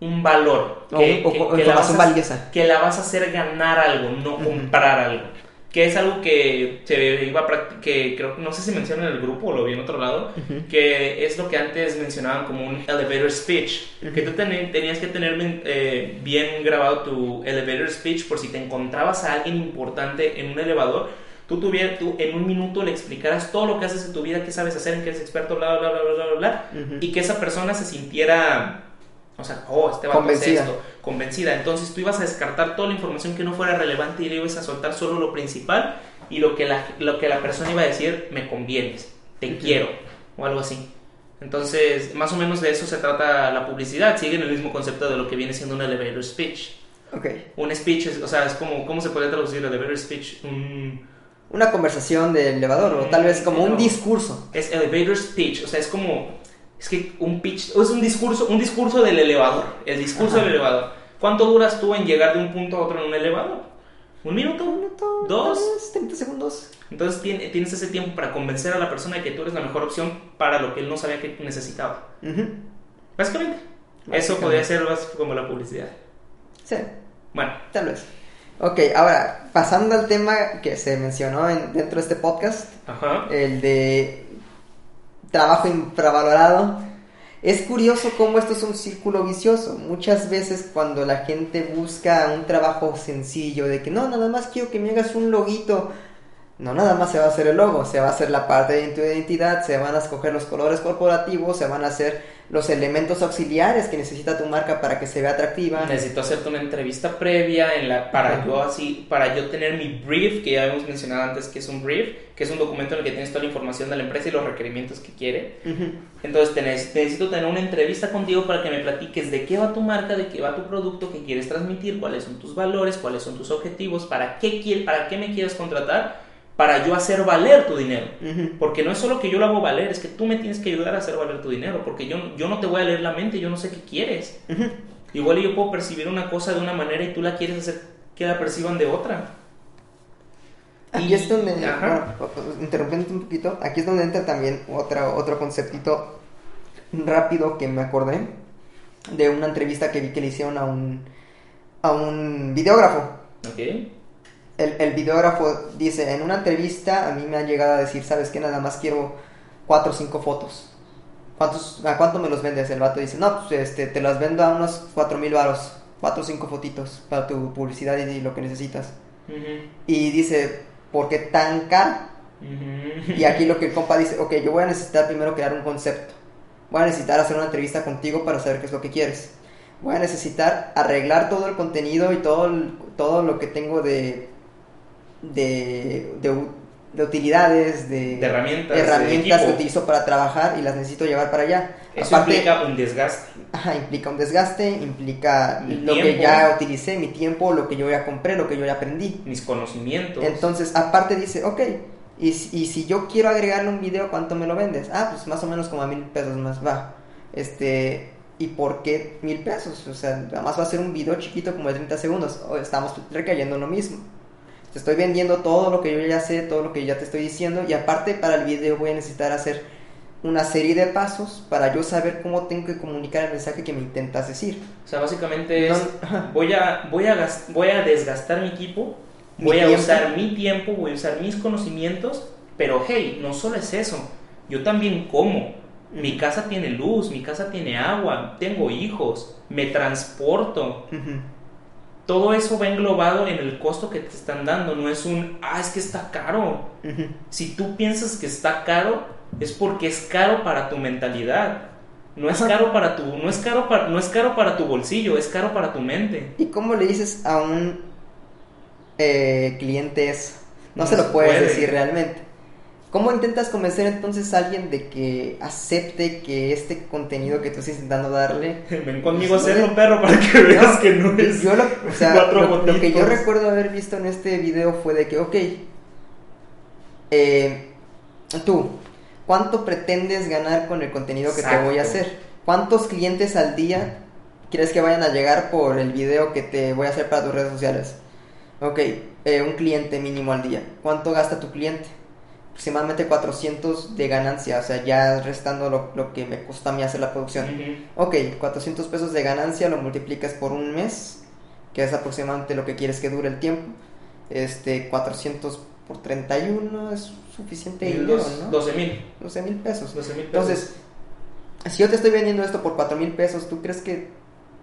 un valor. Que, que, la vas a, que la vas a hacer ganar algo, no comprar algo. Que es algo que se iba a que creo no sé si menciona en el grupo o lo vi en otro lado, que es lo que antes mencionaban como un elevator speech, que tú tenías que tener eh, bien grabado tu elevator speech por si te encontrabas a alguien importante en un elevador, tú, tuvieras, tú en un minuto le explicaras todo lo que haces en tu vida, qué sabes hacer, en qué eres experto, bla, bla, bla, bla, bla, bla, y que esa persona se sintiera o sea, oh, este va convencida. esto, convencida. Entonces tú ibas a descartar toda la información que no fuera relevante y le ibas a soltar solo lo principal y lo que la, lo que la persona iba a decir, me convienes, te quiero, o algo así. Entonces, más o menos de eso se trata la publicidad. Sigue en el mismo concepto de lo que viene siendo un elevator speech. Okay. Un speech, o sea, es como, ¿cómo se puede traducir elevator speech? Un, una conversación de elevador o tal vez como un discurso. Es elevator speech, o sea, es como es que un pitch, es un discurso, un discurso del elevador, el discurso Ajá. del elevador. ¿Cuánto duras tú en llegar de un punto a otro en un elevador? ¿Un minuto? Un minuto, ¿Dos? vez 30 segundos. Entonces tien- tienes ese tiempo para convencer a la persona de que tú eres la mejor opción para lo que él no sabía que necesitaba. Ujú. Básicamente. Eso Básicamente. podría ser como la publicidad. Sí, Bueno, tal vez. Ok, ahora, pasando al tema que se mencionó en- dentro de este podcast, ajá. el de trabajo infravalorado. Es curioso cómo esto es un círculo vicioso. Muchas veces cuando la gente busca un trabajo sencillo de que no, nada más quiero que me hagas un loguito. No, nada más se va a hacer el logo, se va a hacer la parte de tu identidad, se van a escoger los colores corporativos, se van a hacer los elementos auxiliares que necesita tu marca para que se vea atractiva. Necesito hacerte una entrevista previa en la, para yo así, para yo tener mi brief, que ya habíamos mencionado antes que es un brief, que es un documento en el que tienes toda la información de la empresa y los requerimientos que quiere. Entonces te neces- necesito tener una entrevista contigo para que me platiques de qué va tu marca, de qué va tu producto, qué quieres transmitir, cuáles son tus valores, cuáles son tus objetivos, para qué, para qué me quieres contratar, para yo hacer valer tu dinero. Porque no es solo que yo lo hago valer, es que tú me tienes que ayudar a hacer valer tu dinero, porque yo, yo no te voy a leer la mente, yo no sé qué quieres. Igual yo puedo percibir una cosa de una manera y tú la quieres hacer que la perciban de otra. Aquí Y- es donde, ajá. bueno, interrumpiendo un poquito, aquí es donde entra también otra, otro conceptito rápido que me acordé de una entrevista que vi que le hicieron a un, a un videógrafo. ¿Ok? El, el videógrafo dice, en una entrevista a mí me han llegado a decir, ¿sabes qué? Nada más quiero cuatro o cinco fotos. ¿Cuántos, ¿A cuánto me los vendes? El vato dice, no, pues este, te las vendo a unos cuatro mil varos. Cuatro o cinco fotitos para tu publicidad y lo que necesitas. Y dice, ¿por qué tan caro? Y aquí lo que el compa dice, ok, yo voy a necesitar primero crear un concepto. Voy a necesitar hacer una entrevista contigo para saber qué es lo que quieres. Voy a necesitar arreglar todo el contenido y todo, el- todo lo que tengo de, de, de, utilidades, de, De herramientas, herramientas que utilizo para trabajar y las necesito llevar para allá. Eso Aparte, implica un desgaste. ajá, implica un desgaste, implica Mi lo que ya utilicé, mi tiempo, lo que yo ya compré, lo que yo ya aprendí. mis conocimientos. Entonces, aparte dice, ok, y, si- y si yo quiero agregarle un video, ¿cuánto me lo vendes? Ah, pues más o menos como a mil pesos más va. Este, ¿y por qué mil pesos? O sea, nada más va a ser un video chiquito como de 30 segundos. O estamos recayendo en lo mismo. Te estoy vendiendo todo lo que yo ya sé, todo lo que ya te estoy diciendo. Y aparte, para el video voy a necesitar hacer una serie de pasos para yo saber cómo tengo que comunicar el mensaje que me intentas decir. O sea, básicamente es, No- voy, a, voy, a voy a desgastar mi equipo, Mi voy a usar mi tiempo, voy a usar mis conocimientos, pero hey, no solo es eso, yo también como. Mi Ujú. casa tiene luz, mi casa tiene agua, tengo hijos, me transporto. Todo eso va englobado en el costo que te están dando, no es un, ah, es que está caro. Si tú piensas que está caro, es porque es caro para tu mentalidad. No es caro para tu, no es caro para, no es caro para tu bolsillo, es caro para tu mente. ¿Y cómo le dices a un eh, cliente eso? No, No se lo puedes puede. decir realmente. ¿Cómo intentas convencer entonces a alguien de que acepte que este contenido que tú estás intentando darle... Ven conmigo a hacerlo, perro, para que veas que no es. Yo lo, o sea, cuatro lo- lo que yo recuerdo haber visto en este video fue de que, ok, eh, tú, ¿cuánto pretendes ganar con el contenido que te voy a hacer? ¿Cuántos clientes al día quieres que vayan a llegar por el video que te voy a hacer para tus redes sociales? Ok, eh, un cliente mínimo al día. ¿Cuánto gasta tu cliente? Aproximadamente 400 de ganancia, o sea, ya restando lo, lo que me costó a mí hacer la producción. Ujú. Ok, 400 pesos de ganancia lo multiplicas por un mes, que es aproximadamente lo que quieres que dure el tiempo. Este, 400 por 31 es suficiente Y dinero, ¿no? 12 mil. 12 mil pesos. 12 mil pesos. Entonces, si yo te estoy vendiendo esto por 4 mil pesos, ¿tú crees que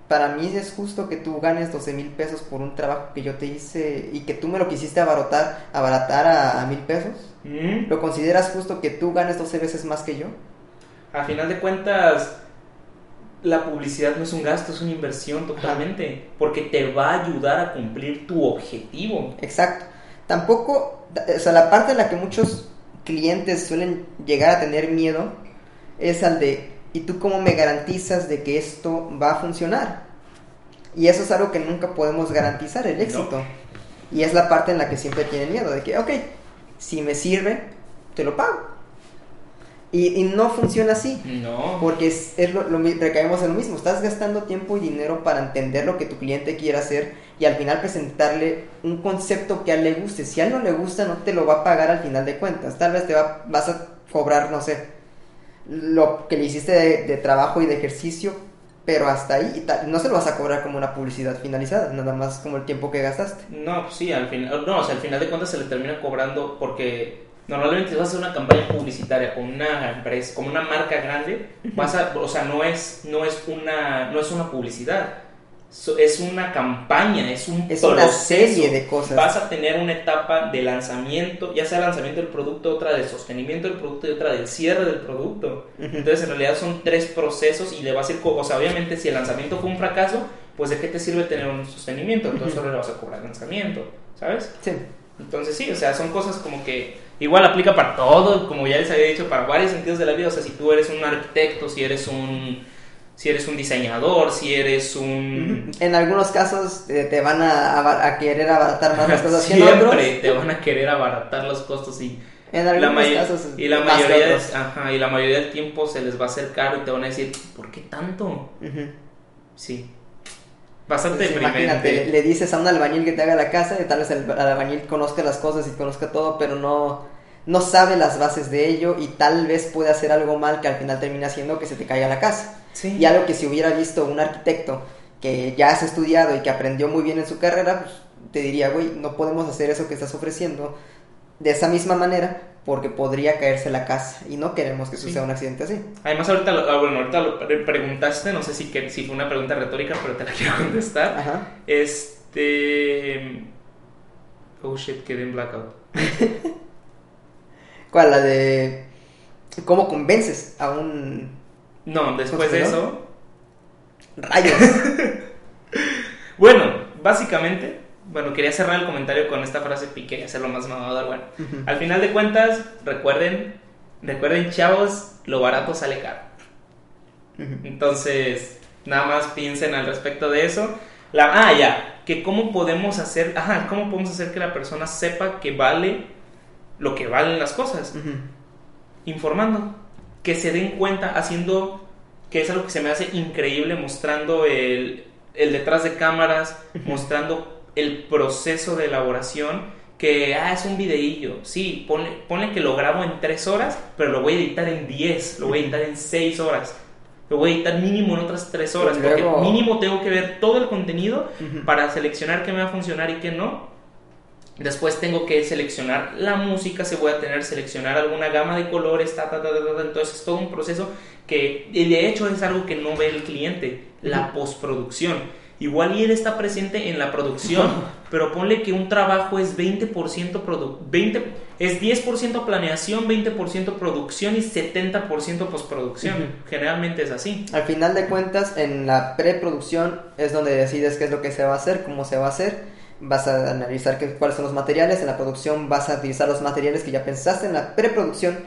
para mí es justo que tú ganes 12 mil pesos por un trabajo que yo te hice y que tú me lo quisiste abaratar, abaratar a, a mil pesos? Ujú. ¿Lo consideras justo que tú ganes 12 veces más que yo? A final de cuentas, la publicidad no es un gasto, es una inversión totalmente. Porque te va a ayudar a cumplir tu objetivo. Exacto. Tampoco, o sea, la parte en la que muchos clientes suelen llegar a tener miedo es al de, ¿y tú cómo me garantizas de que esto va a funcionar? Y eso es algo que nunca podemos garantizar, el éxito. Y es la parte en la que siempre tienen miedo, de que, ok, si me sirve, te lo pago. Y, y no funciona así. No. Porque es, es lo, recaemos en lo mismo. Estás gastando tiempo y dinero para entender lo que tu cliente quiere hacer y al final presentarle un concepto que a él le guste. Si a él no le gusta, no te lo va a pagar al final de cuentas. Tal vez te va, vas a cobrar, no sé, lo que le hiciste de, de trabajo y de ejercicio, pero hasta ahí. no se lo vas a cobrar como una publicidad finalizada, nada más como el tiempo que gastaste. No, pues sí, al final, no, o sea, al final de cuentas se le termina cobrando porque normalmente vas a hacer una campaña publicitaria con una empresa, con una marca grande, vas a, o sea, no es, no es una, no es una publicidad, es una campaña, es un Es una proceso. serie de cosas. Vas a tener una etapa de lanzamiento, ya sea lanzamiento del producto, otra de sostenimiento del producto y otra del cierre del producto. Entonces, en realidad son tres procesos y le vas a co- o sea, obviamente si el lanzamiento fue un fracaso, pues de qué te sirve tener un sostenimiento, entonces solo le vas a cobrar lanzamiento, ¿sabes? Sí. Entonces sí, o sea, son cosas como que igual aplica para todo, como ya les había dicho, para varios sentidos de la vida, o sea, si tú eres un arquitecto, si eres un si eres un diseñador, si eres un En algunos casos eh, te van a, querer abaratar más las cosas que en otros. siempre te van a querer abaratar los costos y En la, algunos may- casos y la mayoría de- ajá, y la mayoría del tiempo se les va a hacer caro y te van a decir, ¿por qué tanto? Sí. Bastante Pues imagínate, le, le dices a un albañil que te haga la casa y tal vez el albañil conozca las cosas y conozca todo, pero no, no sabe las bases de ello y tal vez puede hacer algo mal que al final termina haciendo que se te caiga la casa. Sí. Y algo que si hubiera visto un arquitecto que ya has estudiado y que aprendió muy bien en su carrera, pues, te diría, güey, no podemos hacer eso que estás ofreciendo de esa misma manera porque podría caerse la casa y no queremos que Sí. suceda un accidente así. Además, ahorita lo, ah, bueno, ahorita lo pre- preguntaste, no sé si, que, si fue una pregunta retórica, pero te la quiero contestar. Ajá. Este. Oh shit, quedé en blackout. ¿Cuál? La de cómo convences a un No, después de eso. rayo. Bueno, básicamente, bueno, quería cerrar el comentario con esta frase y quería hacerlo más mamador. Bueno, al final de cuentas, recuerden, recuerden, chavos, lo barato sale caro. Entonces, nada más piensen al respecto de eso. La, ah, ya, que cómo podemos hacer, ajá, cómo podemos hacer que la persona sepa que vale lo que valen las cosas. Ujú. Informando, que se den cuenta, haciendo, que es algo que se me hace increíble, mostrando el, el detrás de cámaras, mostrando el proceso de elaboración. Que, ah, es un videillo. Sí, ponle, ponle que lo grabo en 3 horas, pero lo voy a editar en 10, lo voy a editar en 6 horas. Lo voy a editar mínimo en otras 3 horas, Luego- porque mínimo tengo que ver todo el contenido Ujú. para seleccionar qué me va a funcionar y qué no. Después tengo que seleccionar la música, se voy a tener seleccionar alguna gama de colores, ta, ta, ta, ta, ta. entonces es todo un proceso que de hecho es algo que no ve el cliente, la postproducción. Igual y él está presente en la producción, pero ponle que un trabajo es 20% produ 20 es 10% planeación, 20% producción y 70% postproducción. Generalmente es así. Al final de cuentas, en la preproducción es donde decides qué es lo que se va a hacer, cómo se va a hacer. Vas a analizar qué, cuáles son los materiales. En la producción vas a utilizar los materiales que ya pensaste en la preproducción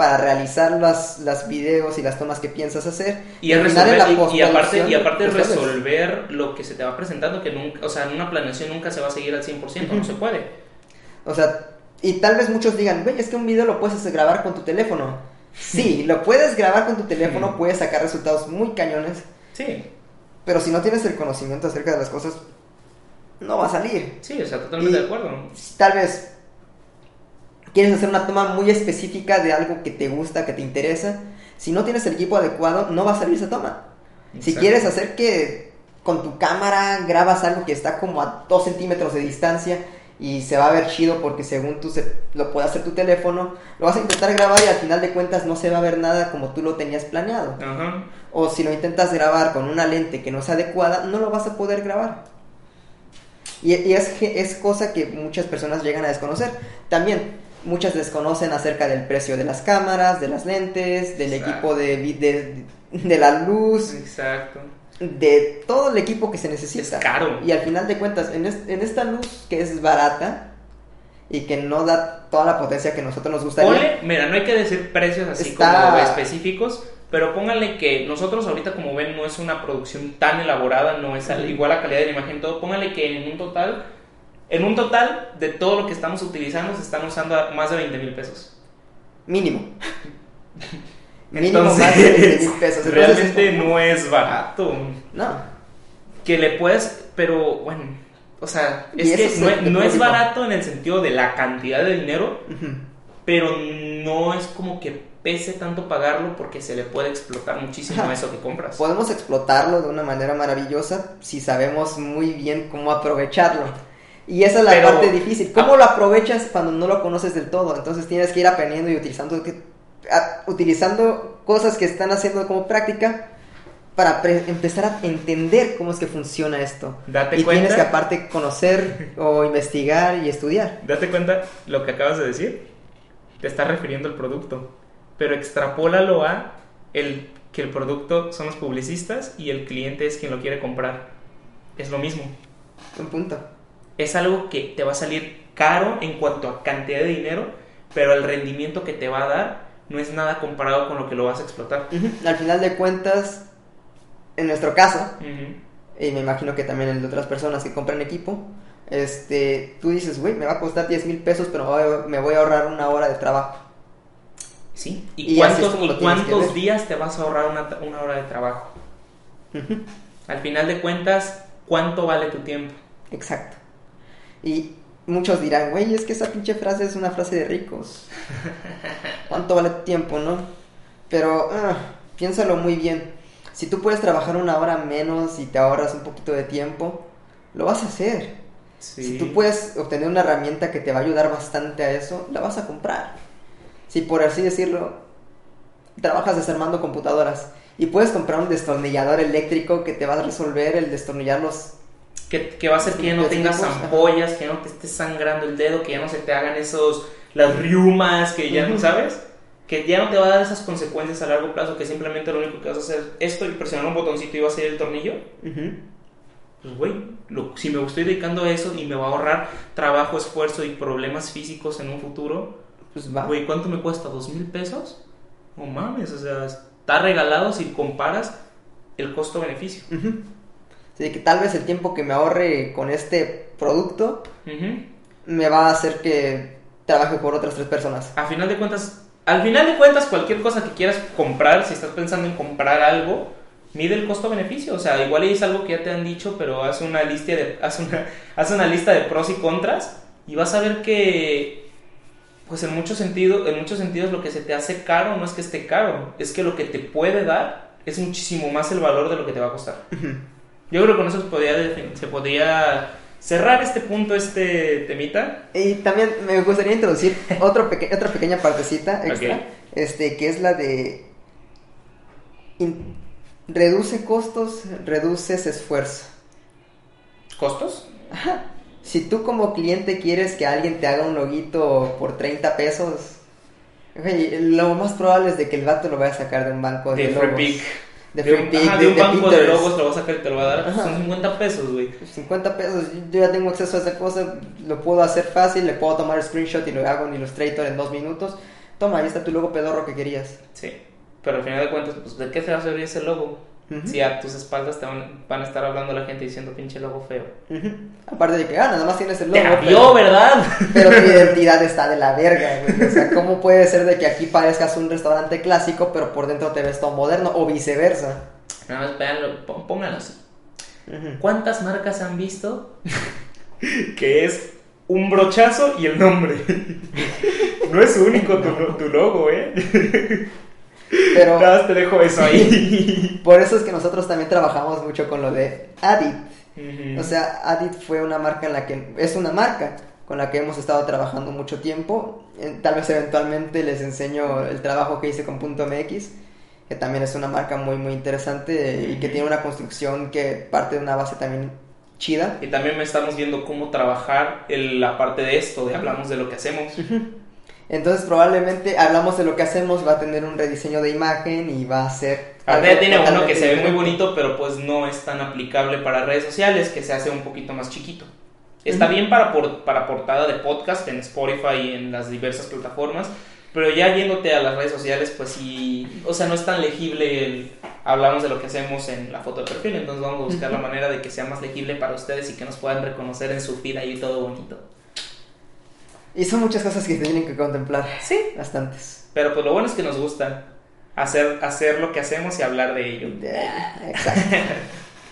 para realizar las, las videos y las tomas que piensas hacer. Y, en la resolver, y, y aparte, y aparte resolver lo que se te va presentando, que nunca, o sea, en una planeación nunca se va a seguir al 100%, no se puede. O sea, y tal vez muchos digan, güey, es que un video lo puedes grabar con tu teléfono. Sí, lo puedes grabar con tu teléfono, puedes sacar resultados muy cañones, Sí, pero si no tienes el conocimiento acerca de las cosas, no va a salir. sí, o sea, totalmente Y- de acuerdo. Tal vez quieres hacer una toma muy específica de algo que te gusta, que te interesa. Si no tienes el equipo adecuado, no va a salir esa toma. Si quieres hacer que con tu cámara grabas algo que está como a 2 centímetros de distancia y se va a ver chido porque según tú se, lo puede hacer tu teléfono, lo vas a intentar grabar y al final de cuentas no se va a ver nada como tú lo tenías planeado. Ajá. O si lo intentas grabar con una lente que no sea adecuada, no lo vas a poder grabar. Y, y es, es cosa que muchas personas llegan a desconocer. También, muchas desconocen acerca del precio de las cámaras, de las lentes, del Exacto. equipo de, de, de la luz, Exacto. de todo el equipo que se necesita. Es caro. Y al final de cuentas, en, es- en esta luz que es barata y que no da toda la potencia que a nosotros nos gustaría. Ponle, mira, no hay que decir precios así Está- como específicos, pero pónganle que nosotros ahorita como ven no es una producción tan elaborada, no es al- igual la calidad de la imagen, todo, pónganle que en un total En un total de todo lo que estamos utilizando, se están usando más de 20 mil pesos. Mínimo. Mínimo más de 20 Entonces, mil pesos. Entonces, realmente es no es barato. No. Que le puedes, pero bueno, o sea, es que es no, el no es barato en el sentido de la cantidad de dinero, pero no es como que pese tanto pagarlo porque se le puede explotar muchísimo Ajá. eso que compras. Podemos explotarlo de una manera maravillosa si sabemos muy bien cómo aprovecharlo. Y esa es la Pero- parte difícil. ¿Cómo lo aprovechas cuando no lo conoces del todo? Entonces tienes que ir aprendiendo y utilizando, a- utilizando cosas que están haciendo como práctica para empezar a entender cómo es que funciona esto. Date y cuenta. tienes que aparte conocer o investigar y estudiar. Date cuenta lo que acabas de decir. Te estás refiriendo al producto. Pero extrapólalo a el que el producto son los publicistas y el cliente es quien lo quiere comprar. Es lo mismo. Un punto. Es algo que te va a salir caro en cuanto a cantidad de dinero, pero el rendimiento que te va a dar no es nada comparado con lo que lo vas a explotar. Al final de cuentas, en nuestro caso, y me imagino que también el de otras personas que compran equipo, este, tú dices, güey, me va a costar 10 mil pesos, pero me voy a ahorrar una hora de trabajo. Sí. Y ¿Y, así es cuántos, días te vas a ahorrar una, una hora de trabajo? Al final de cuentas, ¿cuánto vale tu tiempo? Exacto. Y muchos dirán, güey, es que esa pinche frase es una frase de ricos. ¿Cuánto vale tu tiempo, no? Pero ah, piénsalo muy bien. Si tú puedes trabajar una hora menos y te ahorras un poquito de tiempo, lo vas a hacer. Sí. Si tú puedes obtener una herramienta que te va a ayudar bastante a eso, la vas a comprar. Si por así decirlo, trabajas desarmando computadoras y puedes comprar un destornillador eléctrico que te va a resolver el destornillar los... Que, que va a hacer que ya no tengas ampollas, que ya no te esté sangrando el dedo, que ya no se te hagan esos, las riumas, que ya no sabes, que ya no te va a dar esas consecuencias a largo plazo, que simplemente lo único que vas a hacer es esto y presionar un botoncito y va a salir el tornillo. Pues güey, si me estoy dedicando a eso y me va a ahorrar trabajo, esfuerzo y problemas físicos en un futuro, Pues va. güey, ¿cuánto me cuesta? ¿Dos mil pesos? No mames, o sea, está regalado si comparas el costo-beneficio. Ujú. Así que tal vez el tiempo que me ahorre con este producto Ujú. me va a hacer que trabaje por otras tres personas. A final de cuentas, al final de cuentas, cualquier cosa que quieras comprar, si estás pensando en comprar algo, mide el costo-beneficio. O sea, igual es algo que ya te han dicho, pero haz una lista de, haz una, haz una lista de pros y contras y vas a ver que, pues en muchos sentidos, en muchos sentidos lo que se te hace caro no es que esté caro, es que lo que te puede dar es muchísimo más el valor de lo que te va a costar. Yo creo que con eso se podría, defin- se podría cerrar este punto, este temita. Y también me gustaría introducir otro peque- otra pequeña partecita extra, este, que es la de reduce costos, reduces esfuerzo. ¿Costos? Si tú como cliente quieres que alguien te haga un loguito por 30 pesos, güey, lo más probable es de que el vato lo vaya a sacar de un banco de, De Free logos. Pick. De De Free un, Pick, ajá, de, de un banco de logos te lo vas a sacar y te lo va a dar. Ajá. Son 50 pesos, güey. 50 pesos, yo ya tengo acceso a esa cosa, lo puedo hacer fácil, le puedo tomar screenshot y lo hago en Illustrator en dos minutos. Toma, ahí está tu logo pedorro que querías. Sí. Pero al final de cuentas, pues, ¿de qué se va a servir ese logo? Si a tus espaldas te van, van a estar hablando la gente diciendo pinche logo feo. Aparte de que, ah, nada más tienes el Te logo. abrió, ¿verdad? Pero tu identidad está de la verga, güey. O sea, ¿cómo puede ser de que aquí parezcas un restaurante clásico, pero por dentro te ves todo moderno? O viceversa. Nada más véanlo, pó- pónganlo así. ¿Cuántas marcas han visto que es un brochazo y el nombre? no es único tu, tu logo, ¿eh? Pero Nada más te dejo eso ahí. por eso es que nosotros también trabajamos mucho con lo de Adit. Ujú. O sea, Adit fue una marca en la que es una marca con la que hemos estado trabajando mucho tiempo. Tal vez eventualmente les enseño el trabajo que hice con Punto .mx, que también es una marca muy muy interesante y que tiene una construcción que parte de una base también chida. Y también estamos viendo cómo trabajar el- la parte de esto, de hablamos de lo que hacemos. Entonces probablemente hablamos de lo que hacemos, va a tener un rediseño de imagen y va a ser... Ahorita tiene uno que se ve muy bonito, pero pues no es tan aplicable para redes sociales, que se hace un poquito más chiquito. Está bien para, por- para portada de podcast en Spotify y en las diversas plataformas, Pero ya yéndote a las redes sociales, pues sí, o sea, no es tan legible el, hablamos de lo que hacemos en la foto de perfil, entonces vamos a buscar la manera de que sea más legible para ustedes y que nos puedan reconocer en su feed ahí todo bonito. Y son muchas cosas que tienen que contemplar. Sí. Bastantes. Pero pues lo bueno es que nos gusta hacer, hacer lo que hacemos y hablar de ello. Exacto.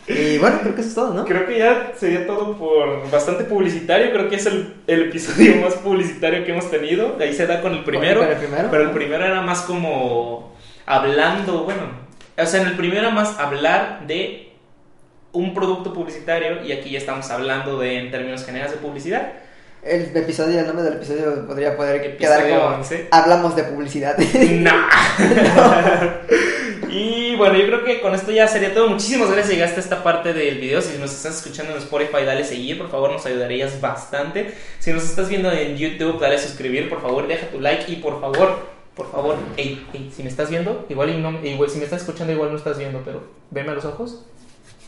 Y bueno, creo que eso es todo, ¿no? Creo que ya sería todo por bastante publicitario. Creo que es el, el episodio más publicitario que hemos tenido. Ahí se da con el primero. Con el primero. Pero el primero era más como hablando, bueno. O sea, en el primero era más hablar de un producto publicitario y aquí ya estamos hablando de, en términos generales, de publicidad. El episodio, el nombre del episodio podría poder Episodio quedar como 11. Hablamos de publicidad. No. y bueno, yo creo que con esto ya sería todo. Muchísimas gracias. Llegaste a esta parte del video. Si nos estás escuchando en Spotify, dale seguir, por favor, nos ayudarías bastante. Si nos estás viendo en YouTube, dale suscribir, por favor, deja tu like y por favor, por favor, si me estás viendo, igual, y no, igual si me estás escuchando, igual no estás viendo, pero veme a los ojos.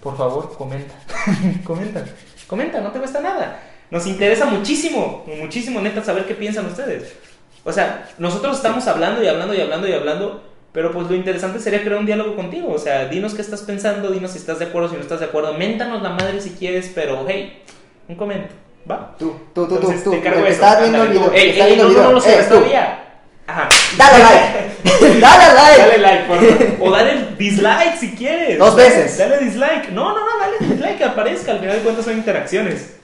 Por favor, comenta. comenta. Comenta, no te cuesta nada. Nos interesa muchísimo, muchísimo, neta, saber qué piensan ustedes. O sea, nosotros estamos hablando y hablando y hablando y hablando, pero pues lo interesante sería crear un diálogo contigo. O sea, dinos qué estás pensando, dinos si estás de acuerdo, si no estás de acuerdo. Méntanos la madre si quieres, pero hey, un comento, ¿va? Tú, tú, tú, tú, Entonces, tú, te el cargo que eso. está viendo el video. Ey, ey, viendo no, no, no lo Eh, todavía. Ajá. Dale like. Dale like. Dale like, por favor. O dale dislike si quieres. Dos veces. Dale dislike. No, no, no, dale dislike que aparezca. Al final de cuentas son interacciones.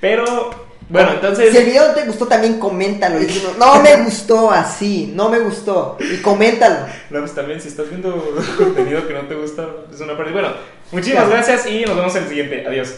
Pero, bueno, entonces. Si el video te gustó, también coméntalo. Y no me gustó así, no me gustó. Y coméntalo. No, pues también si estás viendo contenido que no te gusta, es una pérdida. Bueno, muchísimas gracias y nos vemos en el siguiente. Adiós.